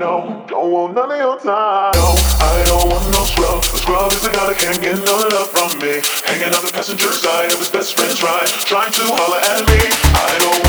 No, don't want none of your time. No, I don't want no scrub. A scrub is a guy that can't get no love from me. Hanging on the passenger side of his best friend's ride, trying to holler at me. I don't